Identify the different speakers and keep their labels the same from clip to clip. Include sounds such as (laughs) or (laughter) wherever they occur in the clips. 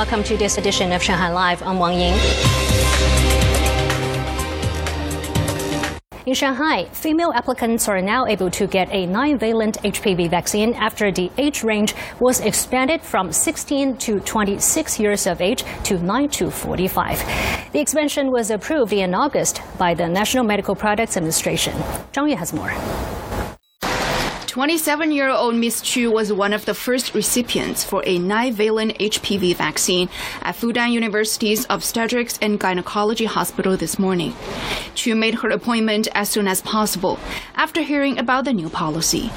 Speaker 1: welcome to this edition of Shanghai Live. I'm Wang Ying. In Shanghai, female applicants are now able to get a nine-valent HPV vaccine after the age range was expanded from 16 to 26 years of age to 9 to 45. The expansion was approved in August by the National Medical Products Administration. Zhang Yue has more.
Speaker 2: 27 year old Miss Qu was one of the first recipients for a nine-valent HPV vaccine at Fudan University's Obstetrics and Gynecology Hospital this morning. Qu made her appointment as soon as possible after hearing about the new policy.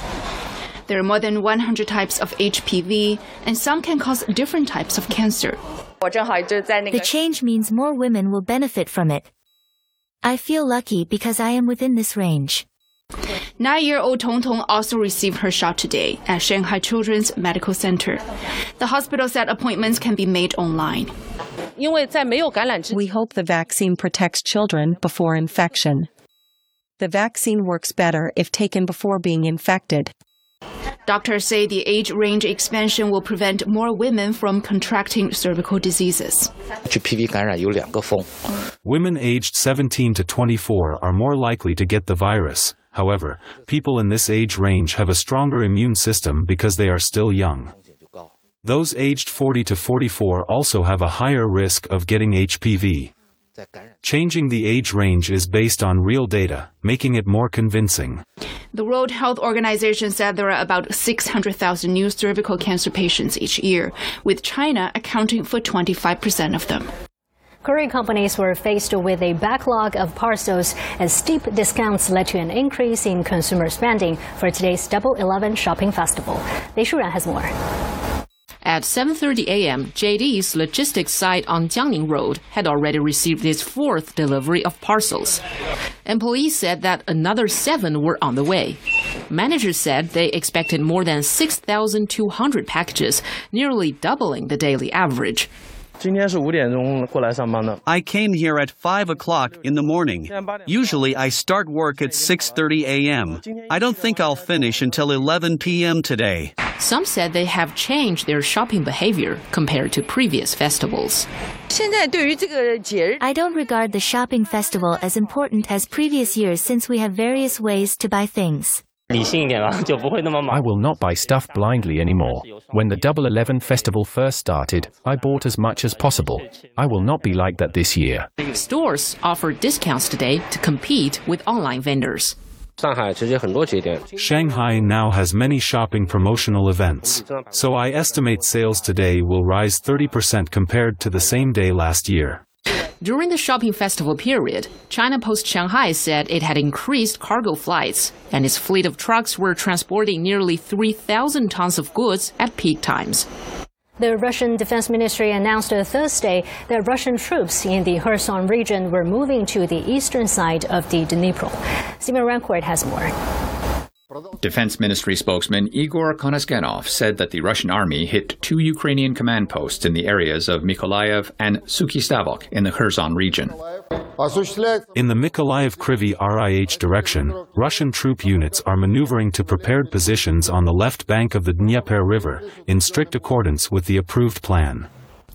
Speaker 2: There are more than 100 types of HPV, and some can cause different types of cancer.
Speaker 3: The change means more women will benefit from it. I feel lucky because I am within this range.
Speaker 2: Nine-year-old Tong Tong also received her shot today at Shanghai Children's Medical Center. The hospital said appointments can be made online.
Speaker 4: We hope the vaccine protects children before infection. The vaccine works better if taken before being infected.
Speaker 2: Doctors say the age range expansion will prevent more women from contracting cervical diseases.
Speaker 5: Women aged 17 to 24 are more likely to get the virus. However, people in this age range have a stronger immune system because they are still young. Those aged 40 to 44 also have a higher risk of getting HPV. Changing the age range is based on real data, making it more convincing.
Speaker 2: The World Health Organization said there are about 600,000 new cervical cancer patients each year, with China accounting for 25% of them.
Speaker 1: Courier companies were faced with a backlog of parcels as steep discounts led to an increase in consumer spending for today's Double 11 shopping festival. Lei Shuran has more.
Speaker 6: At 7:30 a.m., JD's logistics site on Jiangning Road had already received its fourth delivery of parcels. Employees said that another 7 were on the way. Managers said they expected more than 6,200 packages, nearly doubling the daily average.
Speaker 7: I came here at 5 o'clock in the morning. Usually I start work at 6:30 a.m. I don't think I'll finish until 11 p.m. today.
Speaker 6: Some said they have changed their shopping behavior compared to previous festivals.
Speaker 3: I don't regard the shopping festival as important as previous years since we have various ways to buy things. (laughs)
Speaker 8: I will not buy stuff blindly anymore. When the Double Eleven festival first started, I bought as much as possible. I will not be like that this year.
Speaker 6: Stores offer discounts today to compete with online vendors.
Speaker 5: Shanghai now has many shopping promotional events, so I estimate sales today will rise 30% compared to the same day last year.
Speaker 6: During the shopping festival period, China Post Shanghai said it had increased cargo flights, and its fleet of trucks were transporting nearly 3,000 tons of goods at peak times.
Speaker 1: The Russian Defense Ministry announced Thursday that Russian troops in the Kherson region were moving to the eastern side of the Dnipro. Simon Rancourt has more.
Speaker 9: Defense Ministry spokesman Igor Konashenkov said that the Russian army hit two Ukrainian command posts in the areas of Mykolaiv and Sukhyi Stavok in the Kherson region.
Speaker 5: In the Mykolaiv Kryvyi Rih direction, Russian troop units are maneuvering to prepared positions on the left bank of the Dnieper River, in strict accordance with the approved plan.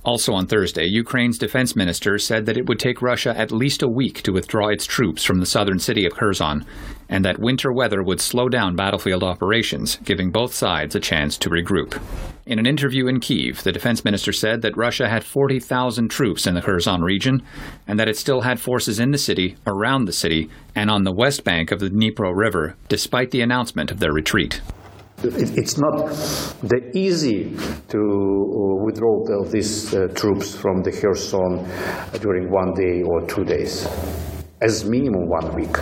Speaker 9: Also on Thursday, Ukraine's defense minister said that it would take Russia at least a week to withdraw its troops from the southern city of Kherson, and that winter weather would slow down battlefield operations, giving both sides a chance to regroup. In an interview in Kiev, the defense minister said that Russia had 40,000 troops in the Kherson region, and that it still had forces in the city, around the city, and on the west bank of the Dnipro River, despite the announcement of their retreat.
Speaker 10: It's not that easy to withdraw these uh, troops from the Kherson during one day or two days, as minimum one week.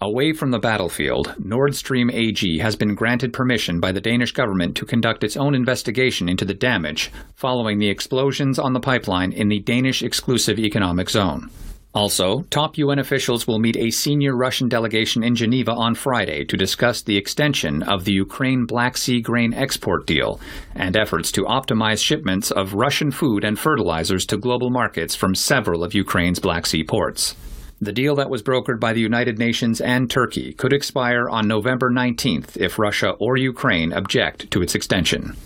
Speaker 9: Away from the battlefield, Nord Stream AG has been granted permission by the Danish government to conduct its own investigation into the damage following the explosions on the pipeline in the Danish exclusive economic zone. Also, top UN officials will meet a senior Russian delegation in Geneva on Friday to discuss the extension of the Ukraine Black Sea grain export deal and efforts to optimize shipments of Russian food and fertilizers to global markets from several of Ukraine's Black Sea ports. The deal that was brokered by the United Nations and Turkey could expire on November 19th if Russia or Ukraine object to its extension.